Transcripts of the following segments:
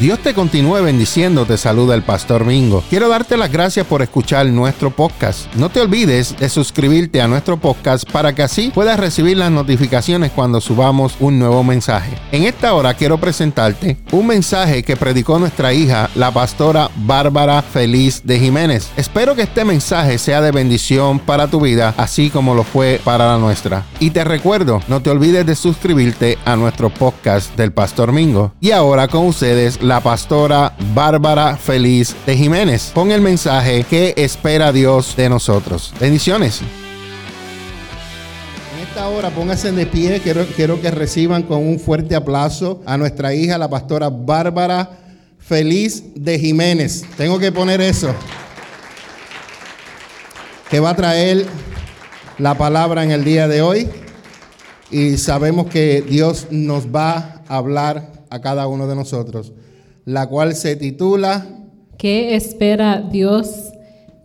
Dios te continúe bendiciendo, te saluda el pastor Mingo. Quiero darte las gracias por escuchar nuestro podcast. No te olvides de suscribirte a nuestro podcast para que así puedas recibir las notificaciones cuando subamos un nuevo mensaje. En esta hora quiero presentarte un mensaje que predicó nuestra hija, la pastora Bárbara Feliz de Jiménez. Espero que este mensaje sea de bendición para tu vida, así como lo fue para la nuestra. Y te recuerdo, no te olvides de suscribirte a nuestro podcast del pastor Mingo. Y ahora con ustedes la pastora Bárbara Feliz de Jiménez con el mensaje que espera Dios de nosotros. Bendiciones. En esta hora pónganse de pie, quiero, quiero que reciban con un fuerte aplauso a nuestra hija, la pastora Bárbara Feliz de Jiménez. Tengo que poner eso. Que va a traer la palabra en el día de hoy. Y sabemos que Dios nos va a hablar a cada uno de nosotros la cual se titula ¿Qué espera Dios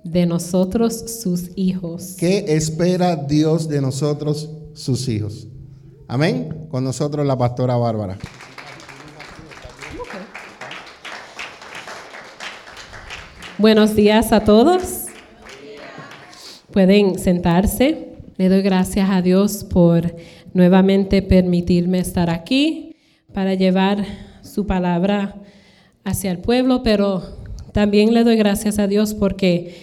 de nosotros, sus hijos? ¿Qué espera Dios de nosotros, sus hijos? Amén. Con nosotros la pastora Bárbara. Buenos días a todos. Pueden sentarse. Le doy gracias a Dios por nuevamente permitirme estar aquí para llevar su palabra hacia el pueblo, pero también le doy gracias a Dios porque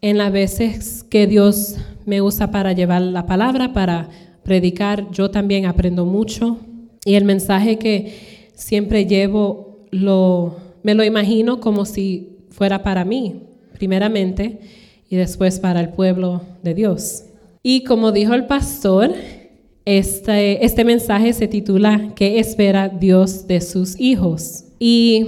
en las veces que Dios me usa para llevar la palabra, para predicar, yo también aprendo mucho y el mensaje que siempre llevo lo, me lo imagino como si fuera para mí, primeramente, y después para el pueblo de Dios. Y como dijo el pastor, este, este mensaje se titula ¿Qué espera Dios de sus hijos? Y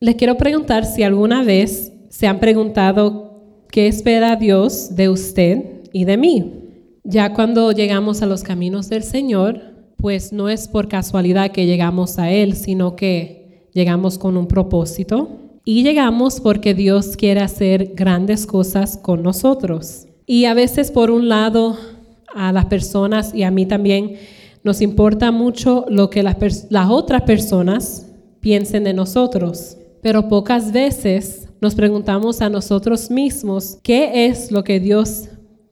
les quiero preguntar si alguna vez se han preguntado qué espera Dios de usted y de mí. Ya cuando llegamos a los caminos del Señor, pues no es por casualidad que llegamos a Él, sino que llegamos con un propósito y llegamos porque Dios quiere hacer grandes cosas con nosotros. Y a veces, por un lado, a las personas y a mí también, nos importa mucho lo que las, las otras personas piensen de nosotros, pero pocas veces nos preguntamos a nosotros mismos qué es lo que Dios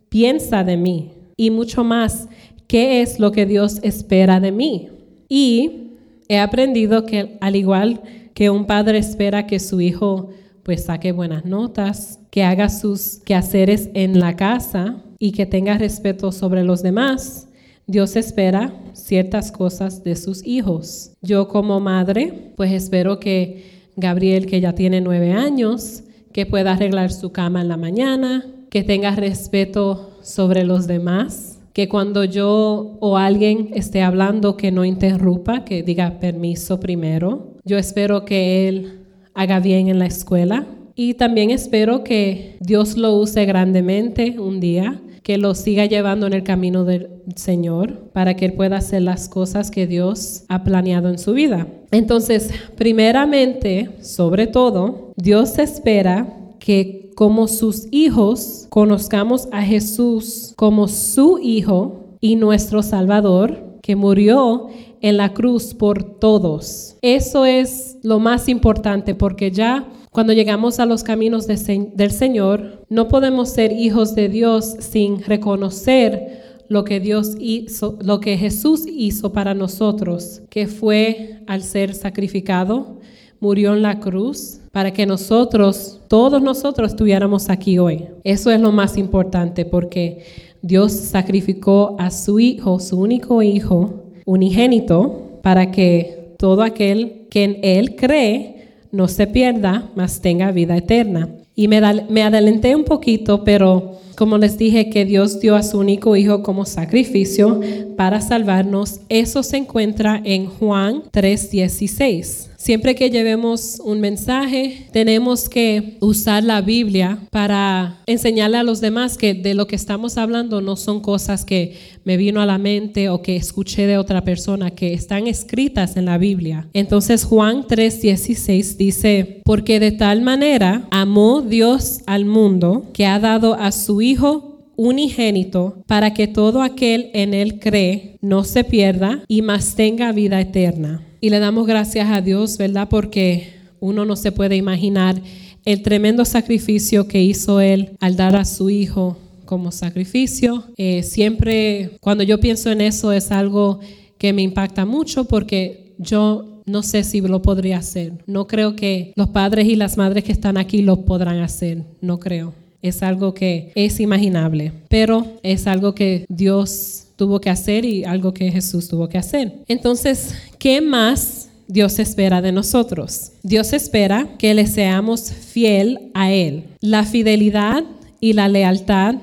piensa de mí y mucho más, qué es lo que Dios espera de mí. Y he aprendido que al igual que un padre espera que su hijo pues saque buenas notas, que haga sus quehaceres en la casa y que tenga respeto sobre los demás, Dios espera ciertas cosas de sus hijos. Yo como madre, pues espero que Gabriel, que ya tiene nueve años, que pueda arreglar su cama en la mañana, que tenga respeto sobre los demás, que cuando yo o alguien esté hablando que no interrumpa, que diga permiso primero. Yo espero que él haga bien en la escuela y también espero que Dios lo use grandemente un día que lo siga llevando en el camino del Señor para que Él pueda hacer las cosas que Dios ha planeado en su vida. Entonces, primeramente, sobre todo, Dios espera que como sus hijos conozcamos a Jesús como su Hijo y nuestro Salvador, que murió en la cruz por todos. Eso es lo más importante porque ya cuando llegamos a los caminos del Señor, no podemos ser hijos de Dios sin reconocer lo que Dios hizo, lo que Jesús hizo para nosotros, que fue al ser sacrificado, murió en la cruz para que nosotros, todos nosotros estuviéramos aquí hoy. Eso es lo más importante porque Dios sacrificó a su hijo, su único hijo, unigénito, para que todo aquel que en él cree no se pierda, mas tenga vida eterna. Y me, adelanté un poquito, pero como les dije que Dios dio a su único hijo como sacrificio para salvarnos, eso se encuentra en Juan 3:16. Siempre que llevemos un mensaje, tenemos que usar la Biblia para enseñarle a los demás que de lo que estamos hablando no son cosas que me vino a la mente o que escuché de otra persona, que están escritas en la Biblia. Entonces Juan 3:16 dice, porque de tal manera amó Dios al mundo que ha dado a su Hijo unigénito para que todo aquel en él cree no se pierda y más tenga vida eterna. Y le damos gracias a Dios, ¿verdad? Porque uno no se puede imaginar el tremendo sacrificio que hizo Él al dar a su Hijo como sacrificio. Eh, siempre cuando yo pienso en eso es algo que me impacta mucho porque yo no sé si lo podría hacer. No creo que los padres y las madres que están aquí lo podrán hacer. No creo. Es algo que es imaginable, pero es algo que Dios tuvo que hacer y algo que Jesús tuvo que hacer. Entonces, ¿qué más Dios espera de nosotros? Dios espera que le seamos fiel a Él. La fidelidad y la lealtad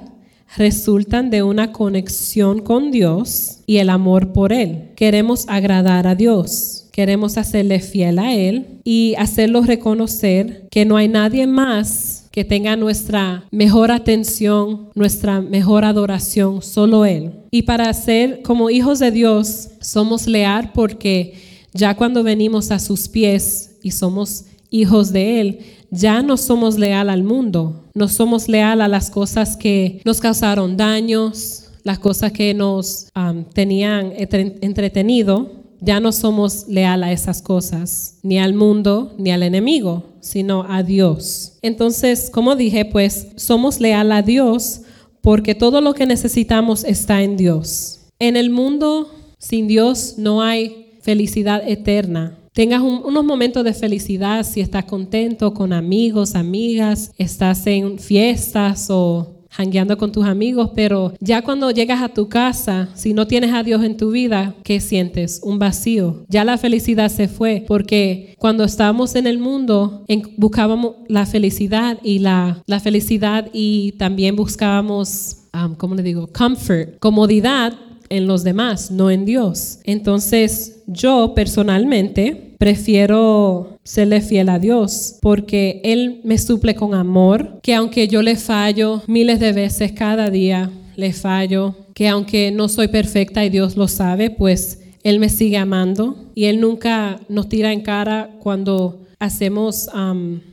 resultan de una conexión con Dios y el amor por Él. Queremos agradar a Dios, queremos hacerle fiel a Él y hacerlo reconocer que no hay nadie más que tenga nuestra mejor atención, nuestra mejor adoración, solo Él. Y para ser como hijos de Dios, somos leal porque ya cuando venimos a sus pies y somos hijos de Él, ya no somos leal al mundo, no somos leal a las cosas que nos causaron daños, las cosas que nos tenían entretenido, ya no somos leal a esas cosas, ni al mundo, ni al enemigo, sino a Dios. Entonces, como dije, pues somos leal a Dios porque todo lo que necesitamos está en Dios. En el mundo sin Dios no hay felicidad eterna tengas unos momentos de felicidad si estás contento con amigos, amigas, estás en fiestas o jangueando con tus amigos, pero ya cuando llegas a tu casa, si no tienes a Dios en tu vida, ¿qué sientes? Un vacío. Ya la felicidad se fue, porque cuando estábamos en el mundo, buscábamos la felicidad y la, la felicidad y también buscábamos, um, ¿cómo le digo? Comfort, comodidad en los demás, no en Dios. Entonces, yo personalmente prefiero serle fiel a Dios porque Él me suple con amor, que aunque yo le fallo miles de veces cada día, le fallo, que aunque no soy perfecta y Dios lo sabe, pues Él me sigue amando y Él nunca nos tira en cara cuando hacemos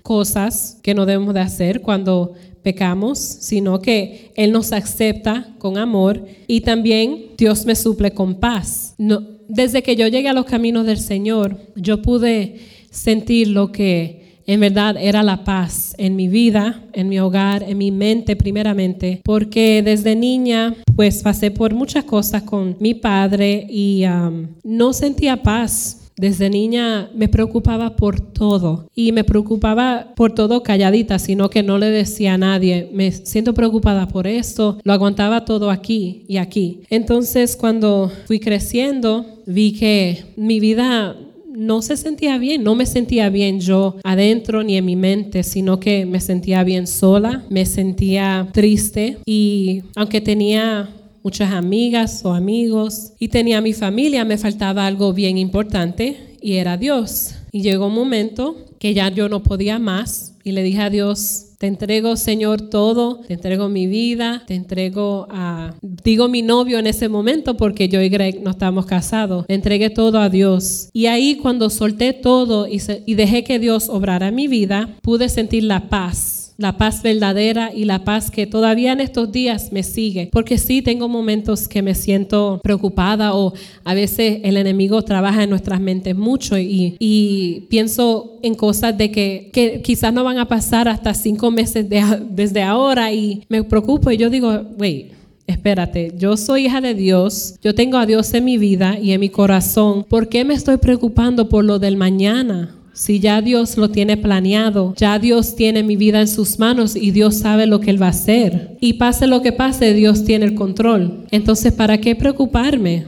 cosas que no debemos de hacer, cuando pecamos, sino que Él nos acepta con amor y también Dios me suple con paz. No, desde que yo llegué a los caminos del Señor, yo pude sentir lo que en verdad era la paz en mi vida, en mi hogar, en mi mente primeramente, porque desde niña pues pasé por muchas cosas con mi padre y no sentía paz desde niña me preocupaba por todo y me preocupaba por todo calladita, sino que no le decía a nadie, me siento preocupada por esto, lo aguantaba todo aquí y aquí. Entonces cuando fui creciendo vi que mi vida no se sentía bien, no me sentía bien yo adentro ni en mi mente, sino que me sentía bien sola, me sentía triste y aunque tenía muchas amigas o amigos y tenía mi familia, me faltaba algo bien importante y era Dios. Y llegó un momento que ya yo no podía más y le dije a Dios, te entrego, Señor, todo, te entrego mi vida, te entrego a, digo mi novio en ese momento porque yo y Greg no estábamos casados, le entregué todo a Dios. Y ahí cuando solté todo y, dejé que Dios obrara mi vida, pude sentir la paz la paz verdadera y la paz que todavía en estos días me sigue. Porque sí tengo momentos que me siento preocupada o a veces el enemigo trabaja en nuestras mentes mucho y, pienso en cosas de que, que, quizás no van a pasar hasta cinco meses desde ahora y me preocupo y yo digo, wait. Espérate, yo soy hija de Dios, yo tengo a Dios en mi vida y en mi corazón. ¿Por qué me estoy preocupando por lo del mañana? Si ya Dios lo tiene planeado, ya Dios tiene mi vida en sus manos y Dios sabe lo que Él va a hacer. Y pase lo que pase, Dios tiene el control. Entonces, ¿para qué preocuparme?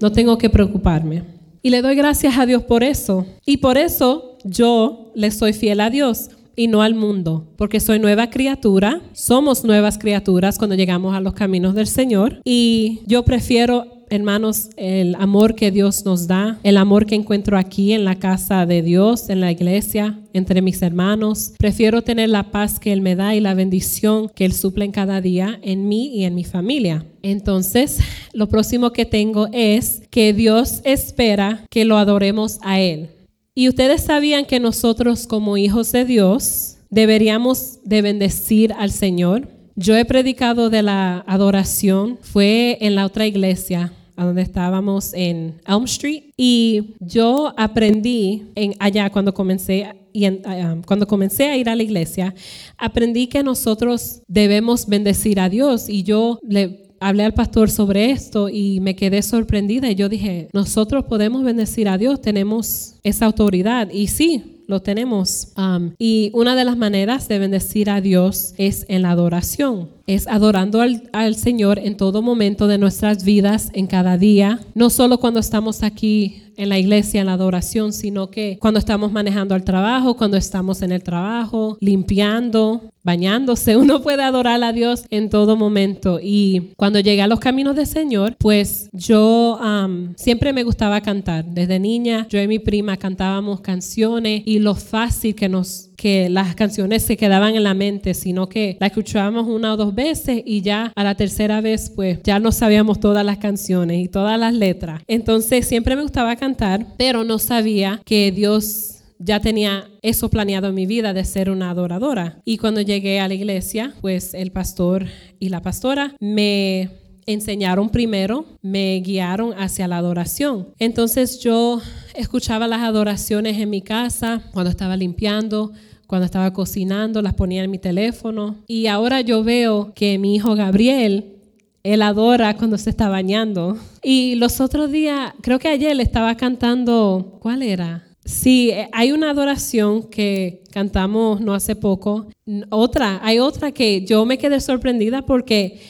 No tengo que preocuparme. Y le doy gracias a Dios por eso. Y por eso yo le soy fiel a Dios y no al mundo, porque soy nueva criatura, somos nuevas criaturas cuando llegamos a los caminos del Señor y yo prefiero hermanos, el amor que Dios nos da, el amor que encuentro aquí en la casa de Dios, en la iglesia, entre mis hermanos. Prefiero tener la paz que Él me da y la bendición que Él suple en cada día en mí y en mi familia. Entonces, lo próximo que tengo es que Dios espera que lo adoremos a Él. Y ustedes sabían que nosotros como hijos de Dios deberíamos de bendecir al Señor. Yo he predicado de la adoración, fue en la otra iglesia, a donde estábamos en Elm Street y yo aprendí en allá cuando comencé y ah, cuando comencé a ir a la iglesia, aprendí que nosotros debemos bendecir a Dios y yo le hablé al pastor sobre esto y me quedé sorprendida y yo dije, nosotros podemos bendecir a Dios, tenemos esa autoridad y sí, lo tenemos. Um, y una de las maneras de bendecir a Dios es en la adoración. Es adorando al, al, Señor en todo momento de nuestras vidas, en cada día. No solo cuando estamos aquí en la iglesia, en la adoración, sino que cuando estamos manejando al trabajo, cuando estamos en el trabajo, limpiando, bañándose, uno puede adorar a Dios en todo momento. Y cuando llegué a los caminos del Señor, pues yo siempre me gustaba cantar. Desde niña, yo y mi prima cantábamos canciones y lo fácil que nos que las canciones se quedaban en la mente, sino que la escuchábamos una o dos veces y ya a la tercera vez pues ya no sabíamos todas las canciones y todas las letras. Entonces siempre me gustaba cantar, pero no sabía que Dios ya tenía eso planeado en mi vida de ser una adoradora. Y cuando llegué a la iglesia, pues el pastor y la pastora me enseñaron primero, me guiaron hacia la adoración. Entonces yo escuchaba las adoraciones en mi casa cuando estaba limpiando, cuando estaba cocinando, las ponía en mi teléfono. Y ahora yo veo que mi hijo Gabriel, él adora cuando se está bañando. Y los otros días, creo que ayer le estaba cantando, ¿cuál era? Sí, hay una adoración que cantamos no hace poco. Otra, hay otra que yo me quedé sorprendida porque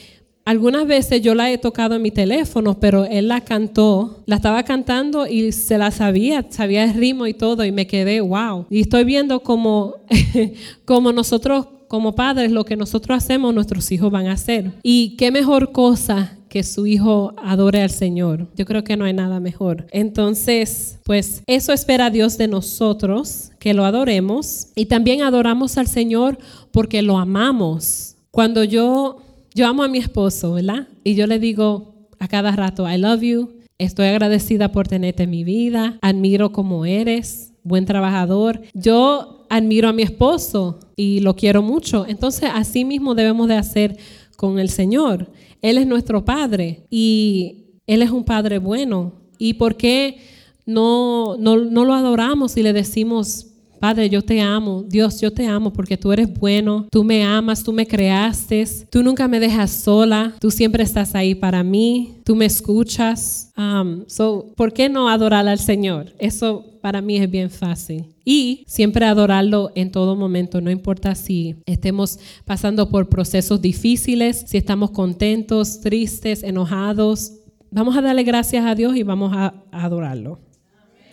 algunas veces yo la he tocado en mi teléfono, pero él la cantó, la estaba cantando y se la sabía, sabía el ritmo y todo, y me quedé, wow. Y estoy viendo como, como nosotros, como padres, lo que nosotros hacemos, nuestros hijos van a hacer. Y qué mejor cosa que su hijo adore al Señor. Yo creo que no hay nada mejor. Entonces, pues eso espera Dios de nosotros, que lo adoremos. Y también adoramos al Señor porque lo amamos. Cuando yo yo amo a mi esposo, ¿verdad? Y yo le digo a cada rato, I love you, estoy agradecida por tenerte en mi vida, admiro cómo eres, buen trabajador. Yo admiro a mi esposo y lo quiero mucho. Entonces, así mismo debemos de hacer con el Señor. Él es nuestro Padre y Él es un Padre bueno. ¿Y por qué no, no, no lo adoramos y le decimos, Padre, yo te amo. Dios, yo te amo porque tú eres bueno. Tú me amas, tú me creaste. Tú nunca me dejas sola. Tú siempre estás ahí para mí. Tú me escuchas. Um, so, ¿Por qué no adorar al Señor? Eso para mí es bien fácil. Y siempre adorarlo en todo momento, no importa si estemos pasando por procesos difíciles, si estamos contentos, tristes, enojados. Vamos a darle gracias a Dios y vamos a, adorarlo.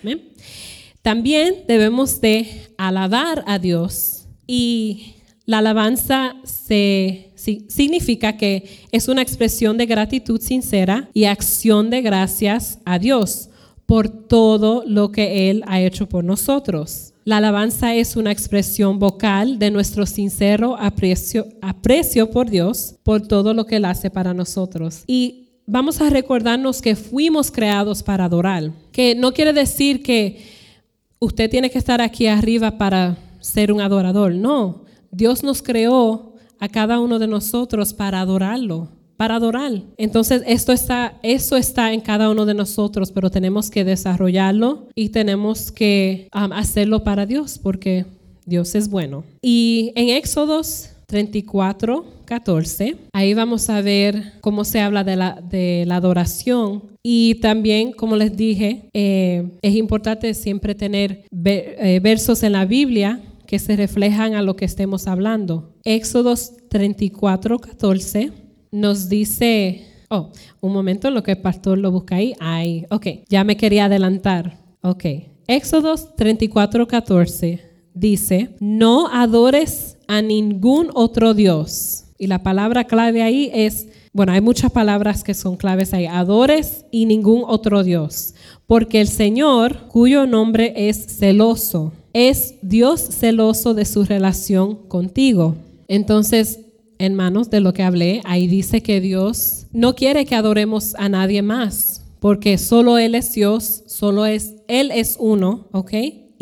Amén. También debemos de alabar a Dios y la alabanza significa que es una expresión de gratitud sincera y acción de gracias a Dios por todo lo que Él ha hecho por nosotros. La alabanza es una expresión vocal de nuestro sincero aprecio, aprecio por Dios, por todo lo que Él hace para nosotros. Y vamos a recordarnos que fuimos creados para adorar, que no quiere decir que usted tiene que estar aquí arriba para ser un adorador. No, Dios nos creó a cada uno de nosotros para adorarlo, para adorar. Entonces, esto está, eso está en cada uno de nosotros, pero tenemos que desarrollarlo y tenemos que um, hacerlo para Dios, porque Dios es bueno. Y en Éxodos 34, 14. Ahí vamos a ver cómo se habla de la, de la adoración. Y también, como les dije, eh, es importante siempre tener eh, versos en la Biblia que se reflejan a lo que estemos hablando. Éxodos 34, 14 nos dice, oh, un momento, lo que el pastor lo busca ahí. Ay, ok, ya me quería adelantar. Ok, Éxodos 34, 14 dice, no adores a ningún otro Dios. Y la palabra clave ahí es, bueno, hay muchas palabras que son claves ahí, adores y ningún otro Dios. Porque el Señor, cuyo nombre es celoso, es Dios celoso de su relación contigo. Entonces, hermanos, de lo que hablé, ahí dice que Dios no quiere que adoremos a nadie más, porque solo Él es Dios, solo es, Él es uno, ¿ok?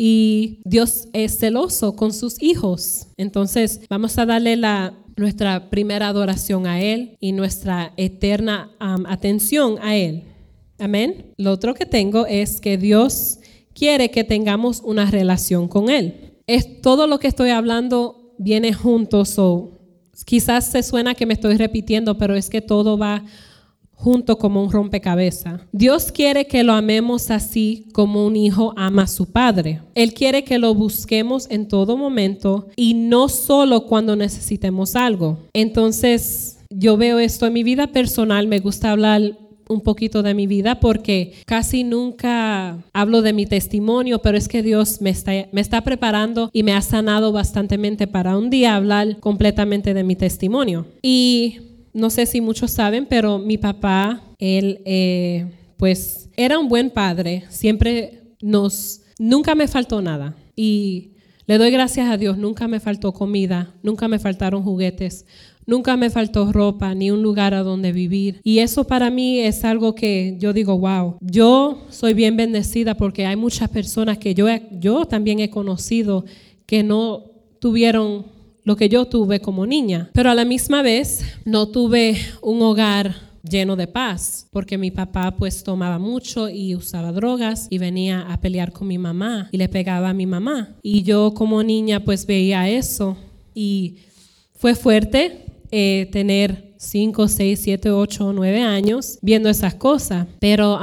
Y Dios es celoso con sus hijos. Entonces vamos a darle la, nuestra primera adoración a Él y nuestra eterna atención a Él. Amén. Lo otro que tengo es que Dios quiere que tengamos una relación con Él. Es todo lo que estoy hablando viene juntos o quizás se suena que me estoy repitiendo, pero es que todo va como un rompecabezas. Dios quiere que lo amemos así como un hijo ama a su padre. Él quiere que lo busquemos en todo momento y no solo cuando necesitemos algo. Entonces, yo veo esto en mi vida personal, me gusta hablar un poquito de mi vida porque casi nunca hablo de mi testimonio, pero es que Dios me está, me está preparando y me ha sanado bastantemente para un día hablar completamente de mi testimonio. Y no sé si muchos saben, pero mi papá, él eh, pues era un buen padre, siempre nos, nunca me faltó nada. Y le doy gracias a Dios, nunca me faltó comida, nunca me faltaron juguetes, nunca me faltó ropa ni un lugar a donde vivir. Y eso para mí es algo que yo digo, wow, yo soy bien bendecida porque hay muchas personas que yo, yo también he conocido que no tuvieron lo que yo tuve como niña. Pero a la misma vez no tuve un hogar lleno de paz, porque mi papá pues tomaba mucho y usaba drogas y venía a pelear con mi mamá y le pegaba a mi mamá. Y yo como niña pues veía eso y fue fuerte eh, tener 5, 6, 7, 8, 9 años viendo esas cosas. Pero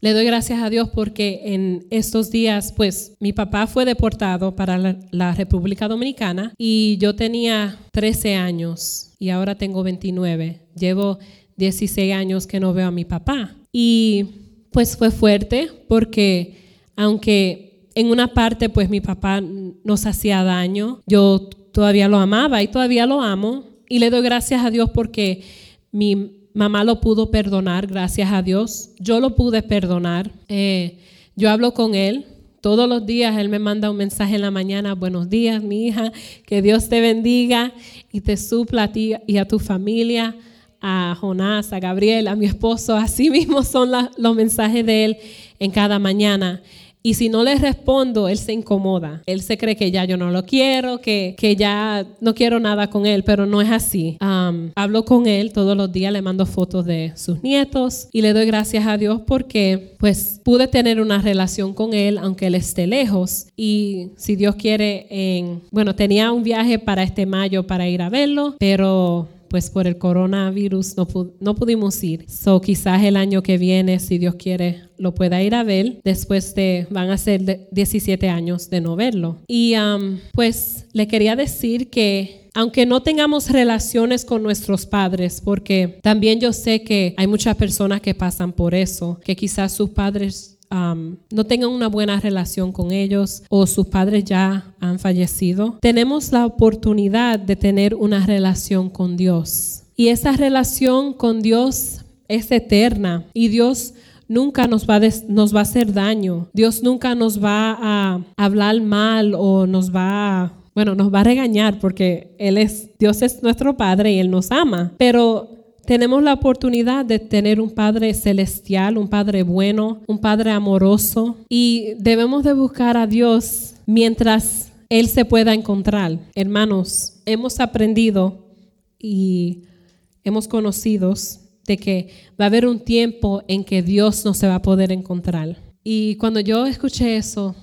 le doy gracias a Dios porque en estos días, pues mi papá fue deportado para la, República Dominicana y yo tenía 13 años y ahora tengo 29. Llevo 16 años que no veo a mi papá. Y pues fue fuerte porque aunque en una parte pues mi papá nos hacía daño, yo todavía lo amaba y todavía lo amo, y le doy gracias a Dios porque mi mamá lo pudo perdonar, gracias a Dios. Yo lo pude perdonar. Eh, yo hablo con él. Todos los días él me manda un mensaje en la mañana, buenos días mi hija, que Dios te bendiga y te supla a ti y a tu familia, a Jonás, a Gabriel, a mi esposo. Así mismo son los mensajes de él en cada mañana. Y si no le respondo, él se incomoda. Él se cree que ya yo no lo quiero, que, que ya no quiero nada con él, pero no es así. hablo con él todos los días, le mando fotos de sus nietos y le doy gracias a Dios porque pues pude tener una relación con él aunque él esté lejos. Y si Dios quiere, en, bueno, tenía un viaje para este mayo para ir a verlo, pero pues por el coronavirus no, no pudimos ir. So quizás el año que viene, si Dios quiere, lo pueda ir a ver. Después de, van a ser 17 años de no verlo. Y um, pues le quería decir que aunque no tengamos relaciones con nuestros padres, porque también yo sé que hay muchas personas que pasan por eso, que quizás sus padres no tengan una buena relación con ellos o sus padres ya han fallecido, tenemos la oportunidad de tener una relación con Dios. Y esa relación con Dios es eterna y Dios nunca nos va, a nos va a hacer daño. Dios nunca nos va a hablar mal o nos va a, bueno, nos va a regañar porque Él es, Dios es nuestro Padre y Él nos ama. Pero tenemos la oportunidad de tener un Padre celestial, un Padre bueno, un Padre amoroso y debemos de buscar a Dios mientras Él se pueda encontrar. Hermanos, hemos aprendido y hemos conocido de que va a haber un tiempo en que Dios no se va a poder encontrar. Y cuando yo escuché eso,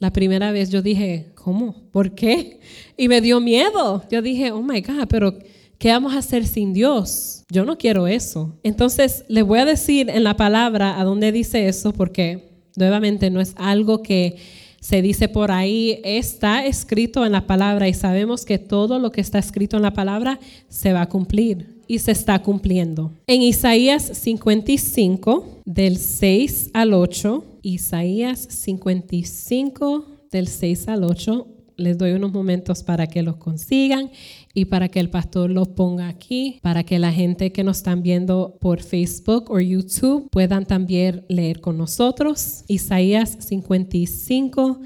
la primera vez yo dije, ¿cómo? ¿Por qué? Y me dio miedo. Yo dije, oh my God, pero ¿qué vamos a hacer sin Dios? Yo no quiero eso. Entonces, le voy a decir en la palabra a dónde dice eso, porque nuevamente no es algo que se dice por ahí, está escrito en la palabra y sabemos que todo lo que está escrito en la palabra se va a cumplir y se está cumpliendo. En Isaías 55, del 6 al 8, Isaías 55, del 6 al 8, les doy unos momentos para que los consigan y para que el pastor los ponga aquí, para que la gente que nos están viendo por Facebook o YouTube puedan también leer con nosotros. Isaías 55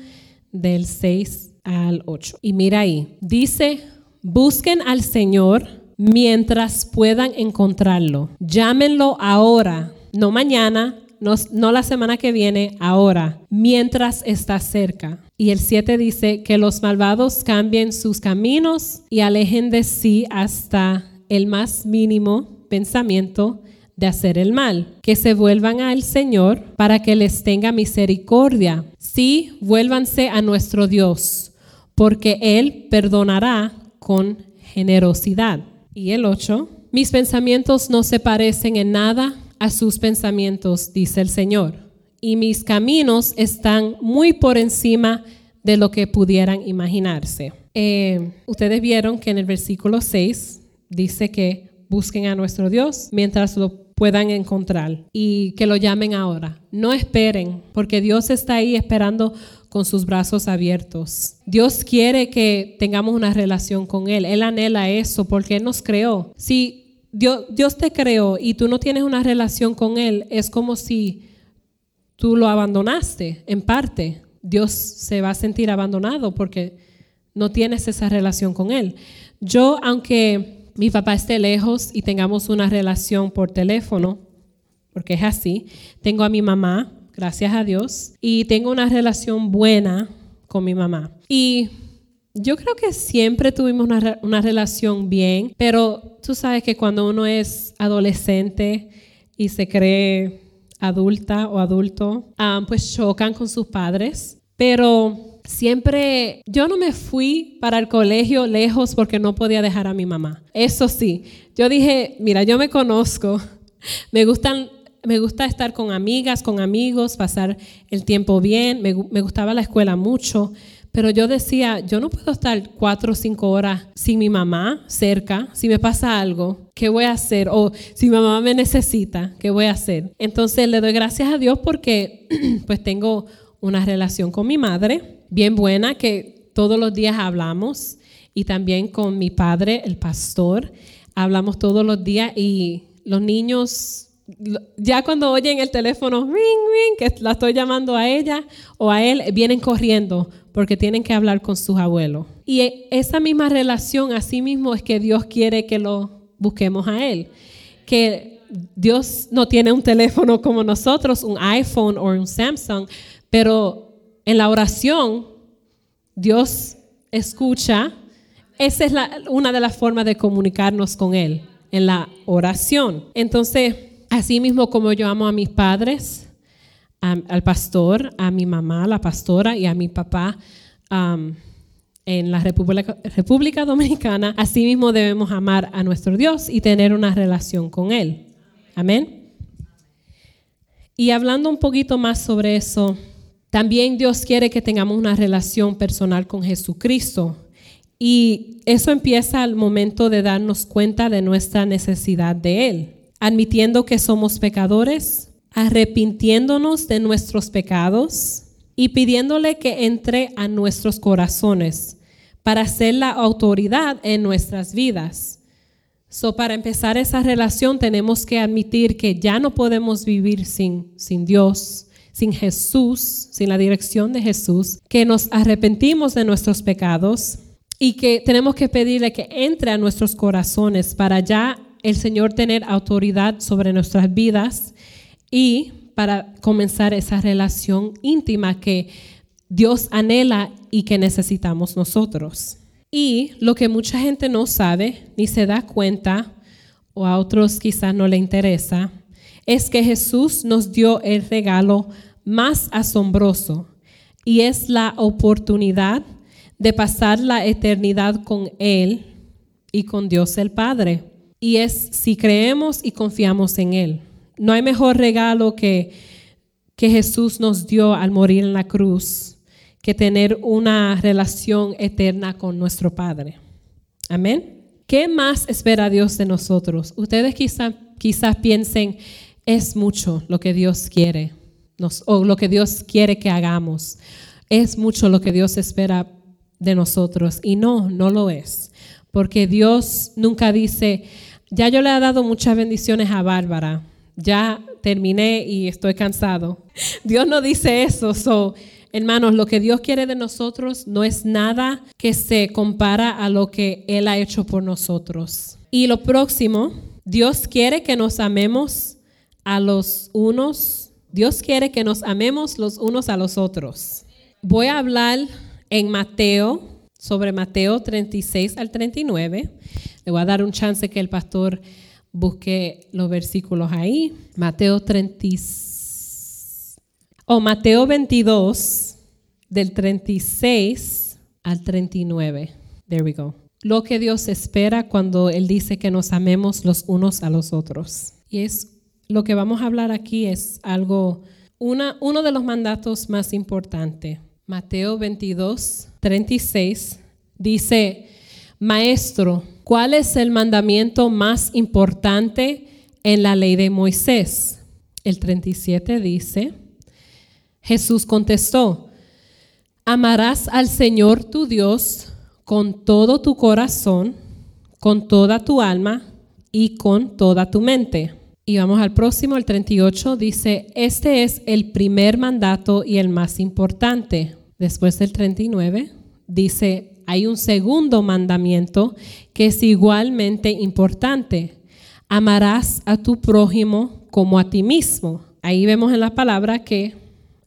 del 6 al 8. Y mira ahí, dice, busquen al Señor mientras puedan encontrarlo. Llámenlo ahora, no mañana, no, la semana que viene, ahora, mientras está cerca. Y el 7 dice que los malvados cambien sus caminos y alejen de sí hasta el más mínimo pensamiento de hacer el mal, que se vuelvan al Señor para que les tenga misericordia. Sí, vuélvanse a nuestro Dios, porque Él perdonará con generosidad. Y el 8, mis pensamientos no se parecen en nada a sus pensamientos, dice el Señor, y mis caminos están muy por encima de lo que pudieran imaginarse. Eh, ustedes vieron que en el versículo 6 dice que busquen a nuestro Dios mientras lo puedan encontrar y que lo llamen ahora. No esperen, porque Dios está ahí esperando con sus brazos abiertos. Dios quiere que tengamos una relación con Él. Él anhela eso porque nos creó. Si Dios, te creó y tú no tienes una relación con Él, es como si tú lo abandonaste en parte. Dios se va a sentir abandonado porque no tienes esa relación con Él. Yo, aunque mi papá esté lejos y tengamos una relación por teléfono, porque es así, tengo a mi mamá, gracias a Dios, y tengo una relación buena con mi mamá. Y yo creo que siempre tuvimos una, relación bien, pero tú sabes que cuando uno es adolescente y se cree adulta o adulto, ah, pues chocan con sus padres. Pero siempre, yo no me fui para el colegio lejos porque no podía dejar a mi mamá. Eso sí, yo dije, mira, yo me conozco, me gustan me gusta estar con amigas, con amigos, pasar el tiempo bien. Me, gustaba la escuela mucho, pero yo decía, yo no puedo estar cuatro o cinco horas sin mi mamá cerca. Si me pasa algo, ¿qué voy a hacer? O si mi mamá me necesita, ¿qué voy a hacer? Entonces le doy gracias a Dios porque pues tengo una relación con mi madre bien buena que todos los días hablamos y también con mi padre, el pastor, hablamos todos los días y los niños ya cuando oyen el teléfono, ring, ring, que la estoy llamando a ella o a él, vienen corriendo porque tienen que hablar con sus abuelos. Y esa misma relación, así mismo es que Dios quiere que lo busquemos a Él. Que Dios no tiene un teléfono como nosotros, un iPhone o un Samsung, pero en la oración Dios escucha. Esa es una de las formas de comunicarnos con Él, en la oración. Entonces, Así mismo como yo amo a mis padres, al pastor, a mi mamá, la pastora y a mi papá en la República, República Dominicana, así mismo debemos amar a nuestro Dios y tener una relación con Él. Amén. Y hablando un poquito más sobre eso, también Dios quiere que tengamos una relación personal con Jesucristo. Y eso empieza al momento de darnos cuenta de nuestra necesidad de Él admitiendo que somos pecadores, arrepintiéndonos de nuestros pecados y pidiéndole que entre a nuestros corazones para ser la autoridad en nuestras vidas. So, para empezar esa relación tenemos que admitir que ya no podemos vivir sin, sin Dios, sin Jesús, sin la dirección de Jesús, que nos arrepentimos de nuestros pecados y que tenemos que pedirle que entre a nuestros corazones para ya el Señor tener autoridad sobre nuestras vidas y para comenzar esa relación íntima que Dios anhela y que necesitamos nosotros. Y lo que mucha gente no sabe ni se da cuenta, o a otros quizás no le interesa, es que Jesús nos dio el regalo más asombroso y es la oportunidad de pasar la eternidad con Él y con Dios el Padre y es si creemos y confiamos en Él. No hay mejor regalo que, que Jesús nos dio al morir en la cruz que tener una relación eterna con nuestro Padre. Amén. ¿Qué más espera Dios de nosotros? Ustedes quizás quizá piensen, es mucho lo que Dios quiere, o lo que Dios quiere que hagamos. Es mucho lo que Dios espera de nosotros. Y no, no lo es. Porque Dios nunca dice, ya yo le he dado muchas bendiciones a Bárbara. Ya terminé y estoy cansado. Dios no dice eso. So, hermanos, lo que Dios quiere de nosotros no es nada que se compara a lo que Él ha hecho por nosotros. Y lo próximo, Dios quiere que nos amemos a los unos. Dios quiere que nos amemos los unos a los otros. Voy a hablar en Mateo, sobre Mateo 36 al 39. Le voy a dar un chance que el pastor busque los versículos ahí. Mateo 30 o Mateo 22 del 36 al 39. There we go. Lo que Dios espera cuando él dice que nos amemos los unos a los otros. Y es lo que vamos a hablar aquí es algo una, uno de los mandatos más importantes. Mateo 22, 36 dice, Maestro, ¿cuál es el mandamiento más importante en la ley de Moisés? El 37 dice, Jesús contestó, amarás al Señor tu Dios con todo tu corazón, con toda tu alma y con toda tu mente. Y vamos al próximo, el 38, dice, este es el primer mandato y el más importante. Después del 39, dice, hay un segundo mandamiento que es igualmente importante. Amarás a tu prójimo como a ti mismo. Ahí vemos en la palabra que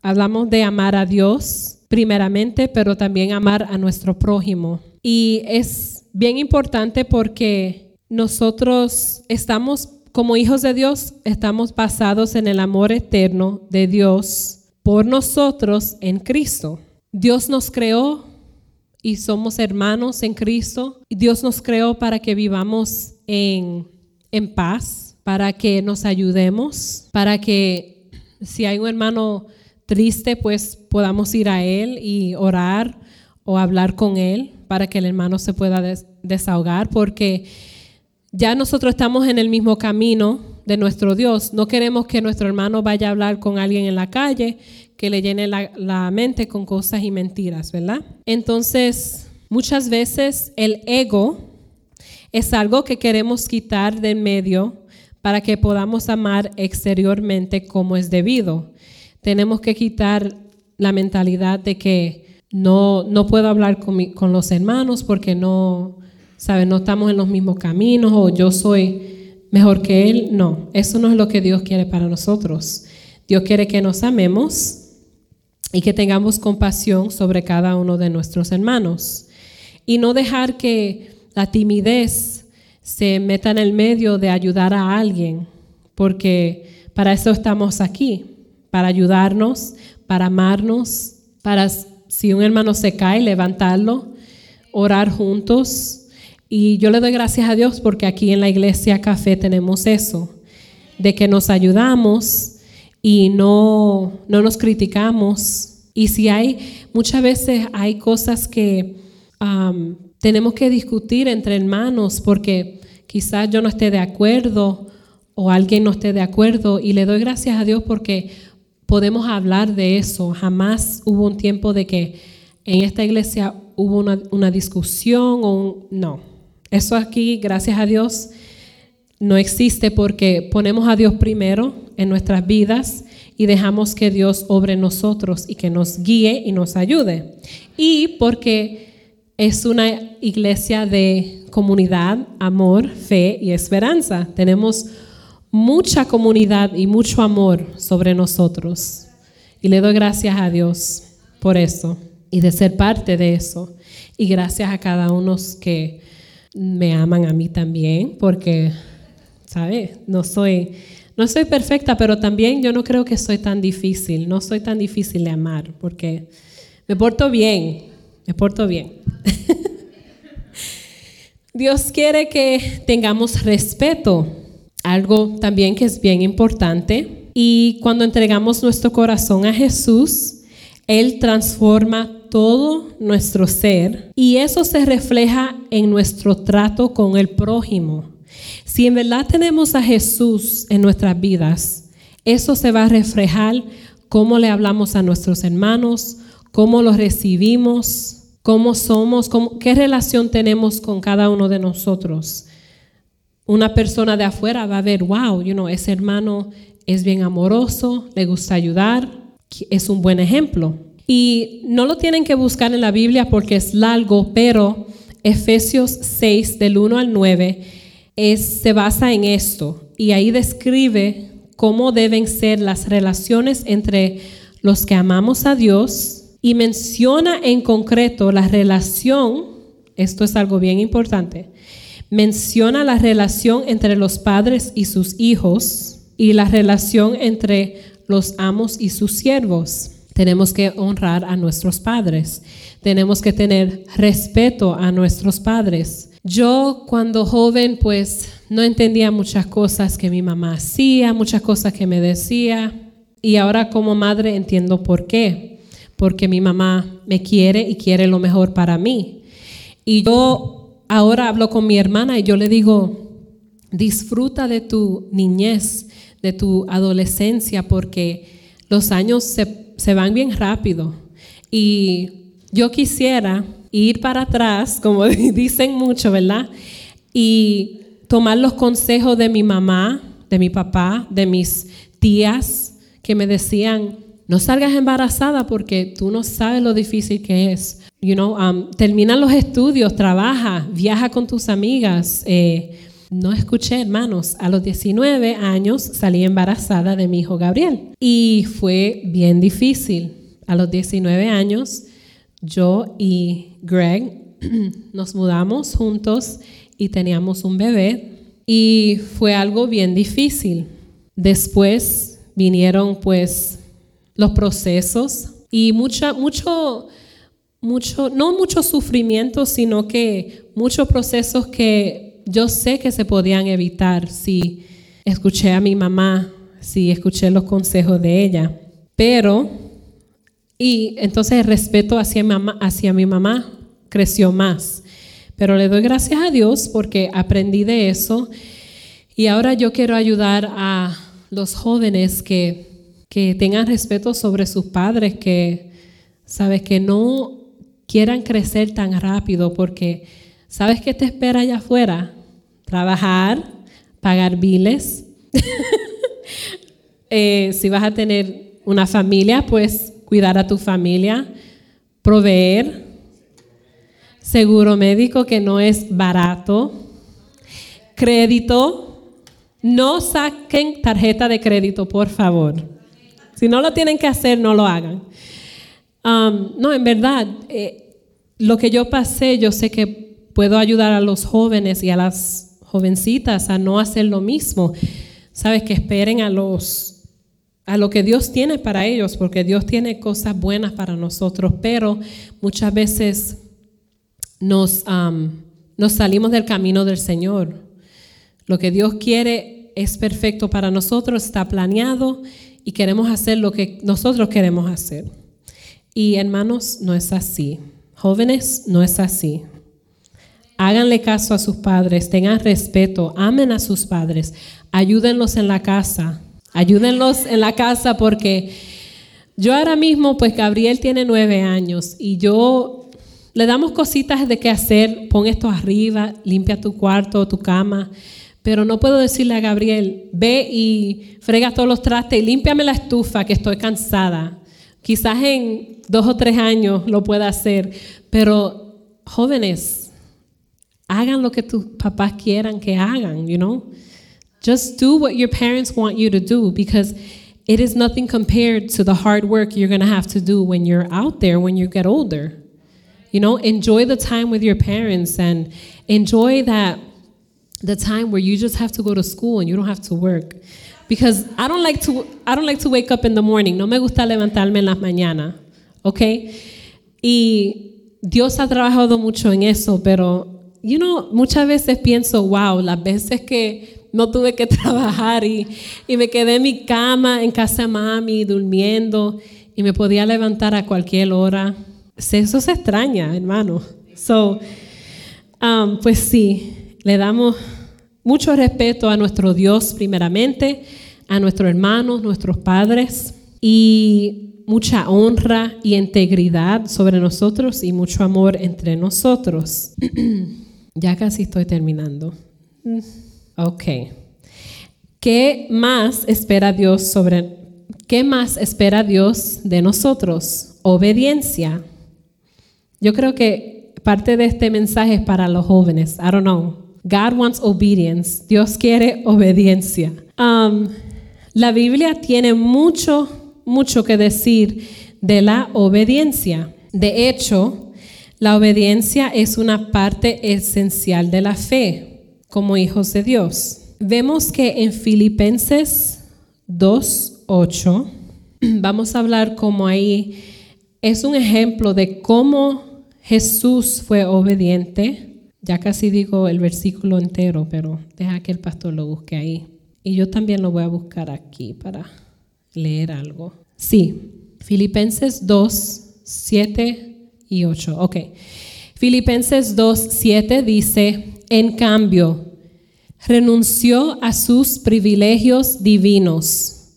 hablamos de amar a Dios primeramente, pero también amar a nuestro prójimo. Y es bien importante porque nosotros estamos, como hijos de Dios, estamos basados en el amor eterno de Dios por nosotros en Cristo. Dios nos creó y somos hermanos en Cristo. Dios nos creó para que vivamos en, en paz, para que nos ayudemos, para que si hay un hermano triste, pues podamos ir a él y orar o hablar con él para que el hermano se pueda desahogar, porque ya nosotros estamos en el mismo camino de nuestro Dios. No queremos que nuestro hermano vaya a hablar con alguien en la calle que le llene la, mente con cosas y mentiras, ¿verdad? Entonces, muchas veces el ego es algo que queremos quitar de medio para que podamos amar exteriormente como es debido. Tenemos que quitar la mentalidad de que no, no puedo hablar con, con los hermanos porque no, ¿sabes? No estamos en los mismos caminos o yo soy mejor que él. No, eso no es lo que Dios quiere para nosotros. Dios quiere que nos amemos y que tengamos compasión sobre cada uno de nuestros hermanos y no dejar que la timidez se meta en el medio de ayudar a alguien, porque para eso estamos aquí, para ayudarnos, para amarnos, para si un hermano se cae, levantarlo, orar juntos. Y yo le doy gracias a Dios porque aquí en la iglesia Café tenemos eso, de que nos ayudamos y no, no nos criticamos. Y si hay, muchas veces hay cosas que tenemos que discutir entre hermanos porque quizás yo no esté de acuerdo o alguien no esté de acuerdo y le doy gracias a Dios porque podemos hablar de eso. Jamás hubo un tiempo de que en esta iglesia hubo una, una discusión o un, no. Eso aquí, gracias a Dios, no existe porque ponemos a Dios primero en nuestras vidas y dejamos que Dios obre en nosotros y que nos guíe y nos ayude. Y porque es una iglesia de comunidad, amor, fe y esperanza. Tenemos mucha comunidad y mucho amor sobre nosotros. Y le doy gracias a Dios por eso y de ser parte de eso. Y gracias a cada uno que me aman a mí también, porque ¿sabes? No soy, no soy perfecta, pero también yo no creo que soy tan difícil, no soy tan difícil de amar, porque me porto bien, me porto bien. Dios quiere que tengamos respeto, algo también que es bien importante. Y cuando entregamos nuestro corazón a Jesús, Él transforma todo nuestro ser y eso se refleja en nuestro trato con el prójimo. Si en verdad tenemos a Jesús en nuestras vidas, eso se va a reflejar cómo le hablamos a nuestros hermanos, cómo los recibimos, cómo somos, qué relación tenemos con cada uno de nosotros. Una persona de afuera va a ver, wow, you know, ese hermano es bien amoroso, le gusta ayudar, es un buen ejemplo. Y no lo tienen que buscar en la Biblia porque es largo, pero Efesios 6 del 1 al 9 se basa en esto y ahí describe cómo deben ser las relaciones entre los que amamos a Dios y menciona en concreto la relación, esto es algo bien importante, Menciona la relación entre los padres y sus hijos y la relación entre los amos y sus siervos. Tenemos que honrar a nuestros padres. Tenemos que tener respeto a nuestros padres. Yo cuando joven pues no entendía muchas cosas que mi mamá hacía, muchas cosas que me decía. Y ahora como madre entiendo por qué. Porque mi mamá me quiere y quiere lo mejor para mí. Y yo ahora hablo con mi hermana y yo le digo, disfruta de tu niñez, de tu adolescencia, porque los años se se van bien rápido. Y yo quisiera ir para atrás, como dicen mucho, ¿verdad? Y tomar los consejos de mi mamá, de mi papá, de mis tías, que me decían, no salgas embarazada porque tú no sabes lo difícil que es. You know, um, termina los estudios, trabaja, viaja con tus amigas. Eh, no escuché, hermanos. A los 19 años salí embarazada de mi hijo Gabriel y fue bien difícil. A los 19 años, yo y Greg nos mudamos juntos y teníamos un bebé y fue algo bien difícil. Después vinieron pues los procesos y mucha, mucho, mucho, no mucho sufrimiento, sino que muchos procesos que yo sé que se podían evitar si escuché a mi mamá, si escuché los consejos de ella. Pero, y entonces el respeto hacia mi mamá, creció más. Pero le doy gracias a Dios porque aprendí de eso. Y ahora yo quiero ayudar a los jóvenes que, que tengan respeto sobre sus padres, que, sabes, que no quieran crecer tan rápido porque ¿Sabes qué te espera allá afuera? Trabajar, pagar biles. Eh, si vas a tener una familia, pues cuidar a tu familia, proveer, seguro médico que no es barato, crédito. No saquen tarjeta de crédito, por favor. Si no lo tienen que hacer, no lo hagan. Um, no, en verdad, eh, lo que yo pasé, yo sé que puedo ayudar a los jóvenes y a las jovencitas a no hacer lo mismo. Sabes que esperen a los a lo que Dios tiene para ellos, porque Dios tiene cosas buenas para nosotros, pero muchas veces nos, nos salimos del camino del Señor. Lo que Dios quiere es perfecto para nosotros, está planeado y queremos hacer lo que nosotros queremos hacer. Y hermanos, no es así. Jóvenes, no es así. Háganle caso a sus padres, tengan respeto, amen a sus padres, ayúdenlos en la casa, ayúdenlos en la casa porque yo ahora mismo, pues Gabriel tiene nueve años y yo le damos cositas de qué hacer, pon esto arriba, limpia tu cuarto, tu cama, pero no puedo decirle a Gabriel, ve y frega todos los trastes y límpiame la estufa que estoy cansada. Quizás en dos o tres años lo pueda hacer, pero jóvenes, Hagan lo que tus papás quieran que hagan, you know? Just do what your parents want you to do because it is nothing compared to the hard work you're going to have to do when you're out there when you get older. You know, enjoy the time with your parents and enjoy that the time where you just have to go to school and you don't have to work. Because I don't like to I don't like to wake up in the morning. No me gusta levantarme en las mañanas. ¿Ok? Y Dios ha trabajado mucho en eso, pero you know, muchas veces pienso, wow, las veces que no tuve que trabajar y, y me quedé en mi cama, en casa mami, durmiendo y me podía levantar a cualquier hora. Eso se extraña, hermano. So, um, pues sí, le damos mucho respeto a nuestro Dios primeramente, a nuestros hermanos, nuestros padres y mucha honra y integridad sobre nosotros y mucho amor entre nosotros. Ya casi estoy terminando. Ok. ¿Qué más espera Dios sobre qué más espera Dios de nosotros? Obediencia. Yo creo que parte de este mensaje es para los jóvenes. I don't know. God wants obedience. Dios quiere obediencia. Um, la Biblia tiene mucho, mucho que decir de la obediencia. De hecho, la obediencia es una parte esencial de la fe. Como hijos de Dios. Vemos que en Filipenses 2.8, vamos a hablar como ahí, es un ejemplo de cómo Jesús fue obediente. Ya casi digo el versículo entero, pero deja que el pastor lo busque ahí. Y yo también lo voy a buscar aquí para leer algo. Sí, Filipenses 2, 7 y 8. Ok. Filipenses 2, 7 dice, en cambio, renunció a sus privilegios divinos,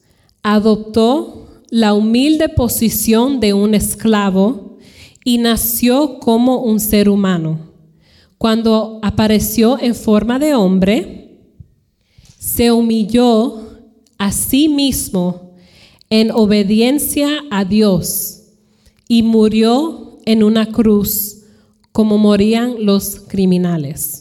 adoptó la humilde posición de un esclavo y nació como un ser humano. Cuando apareció en forma de hombre, se humilló a sí mismo en obediencia a Dios y murió en una cruz como morían los criminales.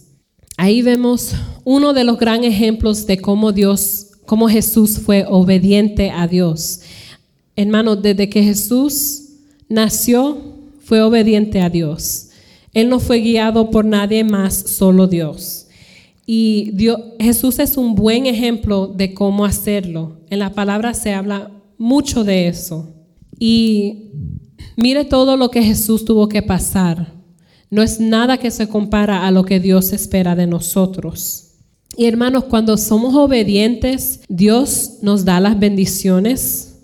Ahí vemos uno de los grandes ejemplos de cómo Dios, cómo Jesús fue obediente a Dios. Hermano, desde que Jesús nació, fue obediente a Dios. Él no fue guiado por nadie más, solo Dios. Y Dios, Jesús es un buen ejemplo de cómo hacerlo. En la palabra se habla mucho de eso. Y mire todo lo que Jesús tuvo que pasar no es nada que se compara a lo que Dios espera de nosotros. Y hermanos, cuando somos obedientes, Dios nos da las bendiciones.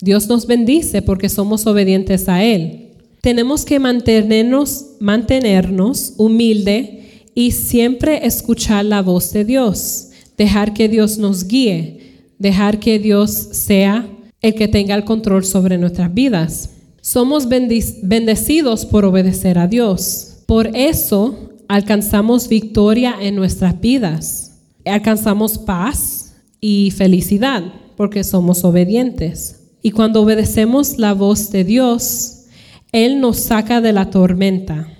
Dios nos bendice porque somos obedientes a Él. Tenemos que mantenernos, mantenernos humilde y siempre escuchar la voz de Dios. Dejar que Dios nos guíe. Dejar que Dios sea el que tenga el control sobre nuestras vidas. Somos bendecidos por obedecer a Dios. Por eso alcanzamos victoria en nuestras vidas. Alcanzamos paz y felicidad porque somos obedientes. Y cuando obedecemos la voz de Dios, Él nos saca de la tormenta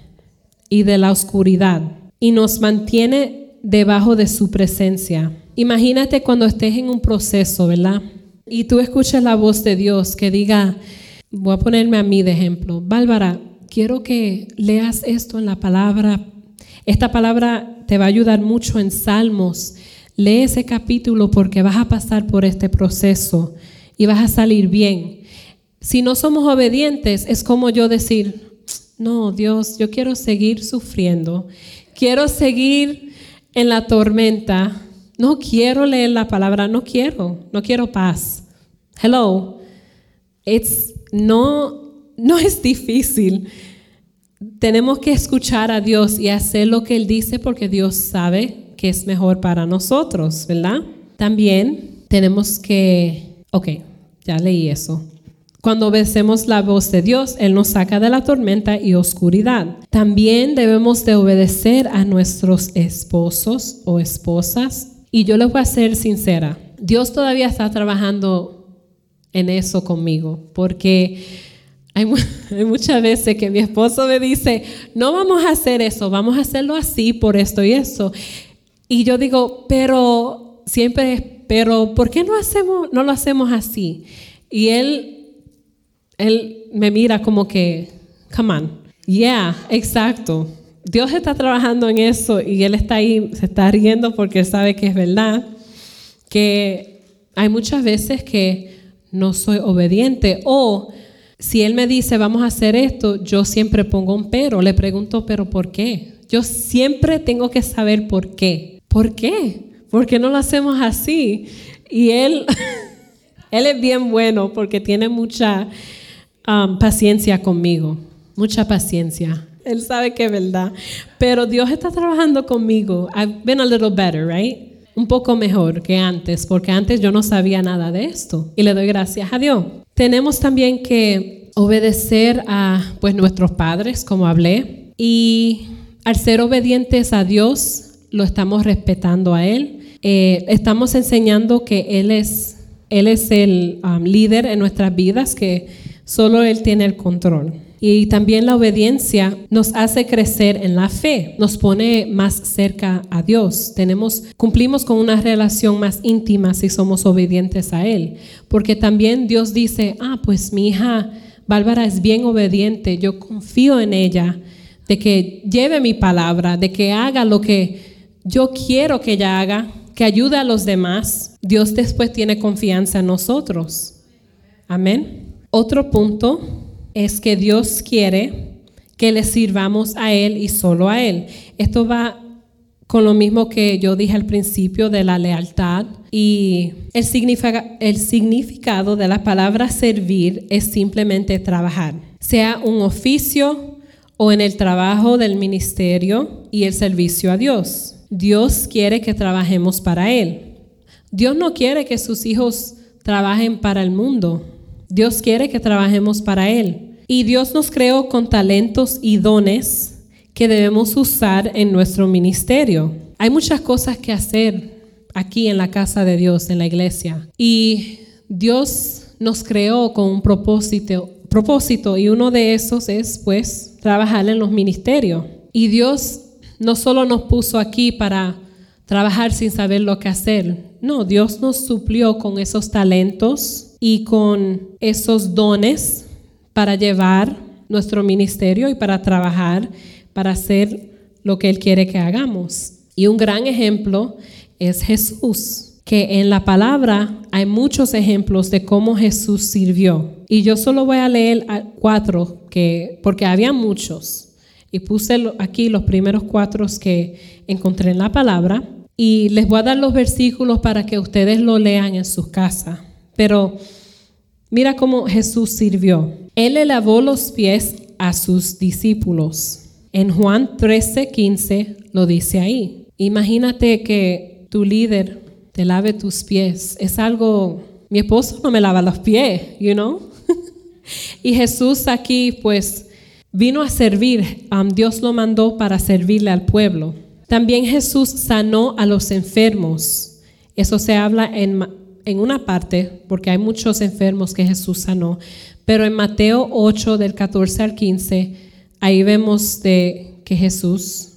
y de la oscuridad y nos mantiene debajo de su presencia. Imagínate cuando estés en un proceso, ¿verdad? Y tú escuchas la voz de Dios que diga, Voy a ponerme a mí de ejemplo. Bárbara, quiero que leas esto en la palabra. Esta palabra te va a ayudar mucho en Salmos. Lee ese capítulo porque vas a pasar por este proceso y vas a salir bien. Si no somos obedientes, es como yo decir, no, Dios, yo quiero seguir sufriendo. Quiero seguir en la tormenta. No quiero leer la palabra, no quiero, no quiero paz. Hello. It's no, no es difícil. Tenemos que escuchar a Dios y hacer lo que Él dice porque Dios sabe que es mejor para nosotros, ¿verdad? También tenemos que, ok, ya leí eso. Cuando obedecemos la voz de Dios, Él nos saca de la tormenta y oscuridad. También debemos de obedecer a nuestros esposos o esposas. Y yo les voy a ser sincera, Dios todavía está trabajando en eso conmigo, porque hay, muchas veces que mi esposo me dice, no vamos a hacer eso, vamos a hacerlo así por esto y eso. Y yo digo, pero siempre, pero ¿por qué no, hacemos, no lo hacemos así? Y él, él me mira como que, come on, yeah, exacto. Dios está trabajando en eso y él está ahí, se está riendo porque sabe que es verdad, que hay muchas veces que no soy obediente. O si Él me dice, vamos a hacer esto, yo siempre pongo un pero. Le pregunto, pero ¿por qué? Yo siempre tengo que saber por qué. ¿Por qué? ¿Por qué no lo hacemos así? Y Él, Él es bien bueno porque tiene mucha um, paciencia conmigo. Mucha paciencia. Él sabe que es verdad. Pero Dios está trabajando conmigo. I've been a little better, right? Un poco mejor que antes, porque antes yo no sabía nada de esto y le doy gracias a Dios. Tenemos también que obedecer a pues nuestros padres, como hablé, y al ser obedientes a Dios, lo estamos respetando a Él. Eh, estamos enseñando que Él es, Él es el um, líder en nuestras vidas, que solo Él tiene el control. Y también la obediencia nos hace crecer en la fe, nos pone más cerca a Dios. Tenemos, cumplimos con una relación más íntima si somos obedientes a Él. Porque también Dios dice, ah, pues mi hija Bárbara es bien obediente, yo confío en ella, de que lleve mi palabra, de que haga lo que yo quiero que ella haga, que ayude a los demás, Dios después tiene confianza en nosotros. Amén. Otro punto es que Dios quiere que le sirvamos a Él y solo a Él. Esto va con lo mismo que yo dije al principio de la lealtad. Y el, significado de la palabra servir es simplemente trabajar, sea un oficio o en el trabajo del ministerio y el servicio a Dios. Dios quiere que trabajemos para Él. Dios no quiere que sus hijos trabajen para el mundo. Dios quiere que trabajemos para Él. Y Dios nos creó con talentos y dones que debemos usar en nuestro ministerio. Hay muchas cosas que hacer aquí en la casa de Dios, en la iglesia. Y Dios nos creó con un propósito, y uno de esos es pues trabajar en los ministerios. Y Dios no solo nos puso aquí para trabajar sin saber lo que hacer. No, Dios nos suplió con esos talentos y con esos dones para llevar nuestro ministerio y para trabajar para hacer lo que Él quiere que hagamos. Y un gran ejemplo es Jesús, que en la palabra hay muchos ejemplos de cómo Jesús sirvió. Y yo solo voy a leer cuatro, que, porque había muchos. Y puse aquí los primeros cuatro que encontré en la palabra. Y les voy a dar los versículos para que ustedes lo lean en sus casas. Pero mira cómo Jesús sirvió. Él le lavó los pies a sus discípulos en Juan 13, 15 lo dice ahí. Imagínate que tu líder te lave tus pies. Es algo, mi esposo no me lava los pies, you know. y Jesús aquí pues vino a servir. Um, Dios lo mandó para servirle al pueblo. También Jesús sanó a los enfermos. Eso se habla en, en una parte, porque hay muchos enfermos que Jesús sanó. Pero en Mateo 8, del 14 al 15, ahí vemos de que Jesús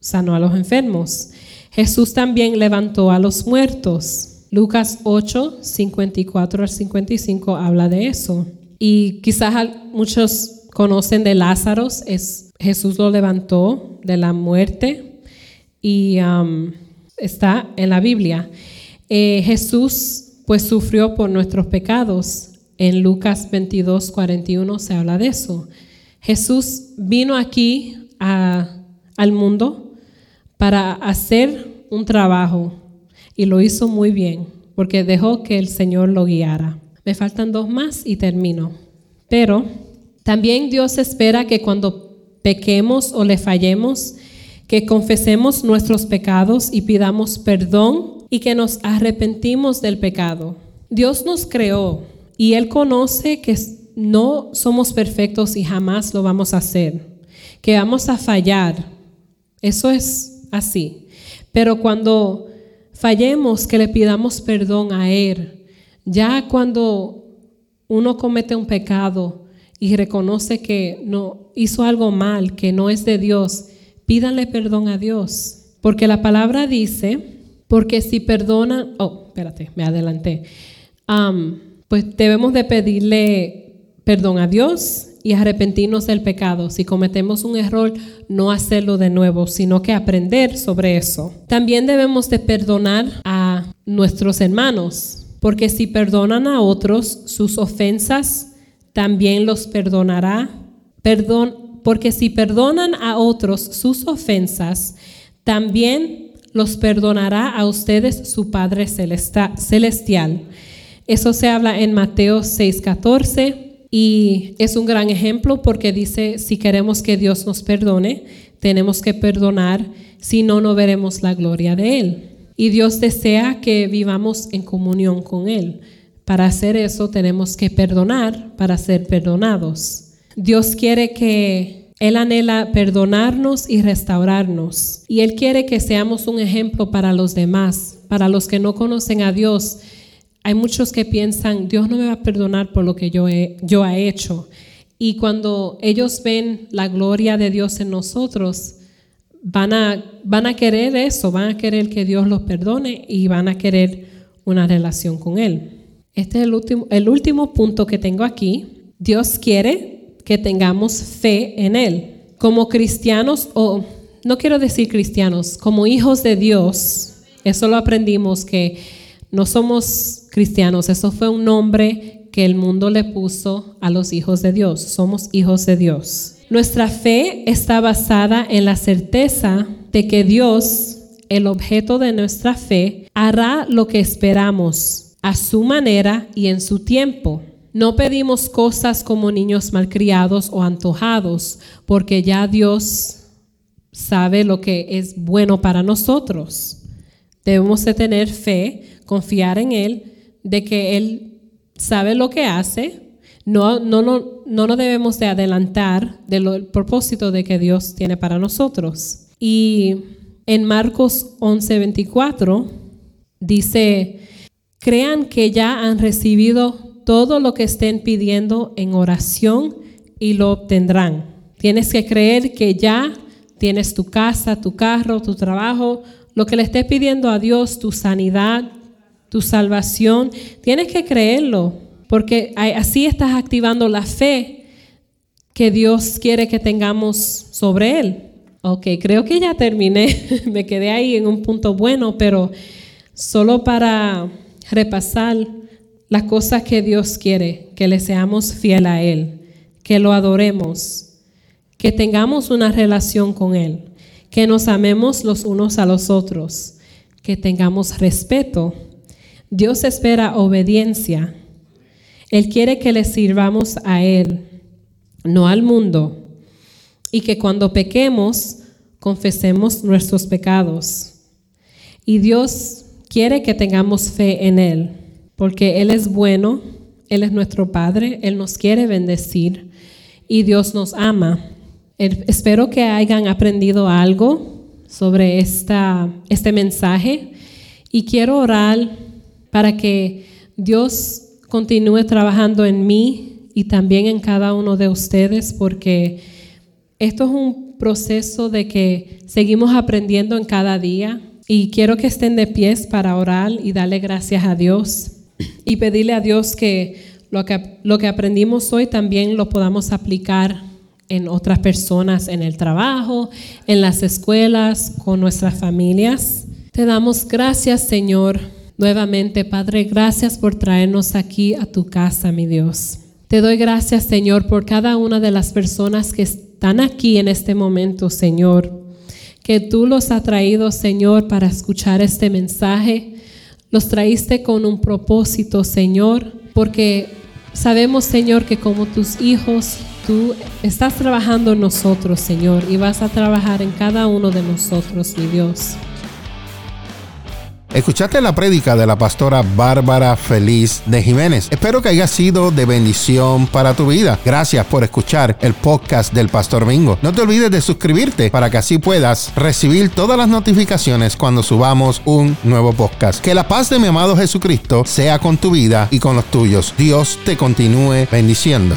sanó a los enfermos. Jesús también levantó a los muertos. Lucas 8, 54 al 55 habla de eso. Y quizás muchos conocen de Lázaro, es, Jesús lo levantó de la muerte y um, está en la Biblia. Eh, Jesús pues sufrió por nuestros pecados. En Lucas 22, 41 se habla de eso. Jesús vino aquí al mundo para hacer un trabajo y lo hizo muy bien porque dejó que el Señor lo guiara. Me faltan dos más y termino. Pero también Dios espera que cuando pequemos o le fallemos, que confesemos nuestros pecados y pidamos perdón y que nos arrepentimos del pecado. Dios nos creó y Él conoce que no somos perfectos y jamás lo vamos a hacer, que vamos a fallar. Eso es así. Pero cuando fallemos, que le pidamos perdón a Él. Ya cuando uno comete un pecado y reconoce que no hizo algo mal, que no es de Dios, pídanle perdón a Dios. Porque la palabra dice, porque si perdonan, oh, espérate, me adelanté. pues debemos de pedirle perdón a Dios y arrepentirnos del pecado. Si cometemos un error, no hacerlo de nuevo, sino que aprender sobre eso. También debemos de perdonar a nuestros hermanos, porque si perdonan a otros sus ofensas, también los perdonará. Perdón, porque si perdonan a otros sus ofensas, también los perdonará a ustedes su Padre celestial. Eso se habla en Mateo 6:14 y es un gran ejemplo porque dice, si queremos que Dios nos perdone, tenemos que perdonar, si no, no veremos la gloria de Él. Y Dios desea que vivamos en comunión con Él. Para hacer eso tenemos que perdonar para ser perdonados. Dios quiere que Él anhela perdonarnos y restaurarnos. Y Él quiere que seamos un ejemplo para los demás, para los que no conocen a Dios hay muchos que piensan, Dios no me va a perdonar por lo que yo he, yo he hecho. Y cuando ellos ven la gloria de Dios en nosotros, van a, van a querer eso, van a querer que Dios los perdone y van a querer una relación con Él. Este es el último, el último punto que tengo aquí. Dios quiere que tengamos fe en Él. Como cristianos, o no quiero decir cristianos, como hijos de Dios, eso lo aprendimos que no somos cristianos, eso fue un nombre que el mundo le puso a los hijos de Dios, somos hijos de Dios. Nuestra fe está basada en la certeza de que Dios, el objeto de nuestra fe, hará lo que esperamos a su manera y en su tiempo. No pedimos cosas como niños malcriados o antojados, porque ya Dios sabe lo que es bueno para nosotros. Debemos de tener fe, confiar en Él, de que Él sabe lo que hace. No, no, no, no nos debemos de adelantar del propósito de que Dios tiene para nosotros. Y en Marcos 11:24 dice, crean que ya han recibido todo lo que estén pidiendo en oración y lo obtendrán. Tienes que creer que ya tienes tu casa, tu carro, tu trabajo, lo que le estés pidiendo a Dios, tu sanidad, tu salvación. Tienes que creerlo, porque así estás activando la fe que Dios quiere que tengamos sobre Él. Ok, creo que ya terminé. Me quedé ahí en un punto bueno, pero solo para repasar las cosas que Dios quiere, que le seamos fiel a Él, que lo adoremos, que tengamos una relación con Él, que nos amemos los unos a los otros, que tengamos respeto. Dios espera obediencia. Él quiere que le sirvamos a Él, no al mundo, y que cuando pequemos, confesemos nuestros pecados. Y Dios quiere que tengamos fe en Él porque Él es bueno, Él es nuestro Padre, Él nos quiere bendecir y Dios nos ama. Espero que hayan aprendido algo sobre esta, este mensaje y quiero orar para que Dios continúe trabajando en mí y también en cada uno de ustedes porque esto es un proceso de que seguimos aprendiendo en cada día y quiero que estén de pies para orar y darle gracias a Dios y pedirle a Dios que lo, que lo que aprendimos hoy también lo podamos aplicar en otras personas, en el trabajo, en las escuelas, con nuestras familias. Te damos gracias, Señor, nuevamente, Padre, gracias por traernos aquí a tu casa, mi Dios. Te doy gracias, Señor, por cada una de las personas que están aquí en este momento, Señor, que tú los has traído, Señor, para escuchar este mensaje los traíste con un propósito, Señor, porque sabemos, Señor, que como tus hijos, tú estás trabajando en nosotros, Señor, y vas a trabajar en cada uno de nosotros, mi Dios. Escuchaste la prédica de la pastora Bárbara Feliz de Jiménez. Espero que haya sido de bendición para tu vida. Gracias por escuchar el podcast del Pastor Mingo. No te olvides de suscribirte para que así puedas recibir todas las notificaciones cuando subamos un nuevo podcast. Que la paz de mi amado Jesucristo sea con tu vida y con los tuyos. Dios te continúe bendiciendo.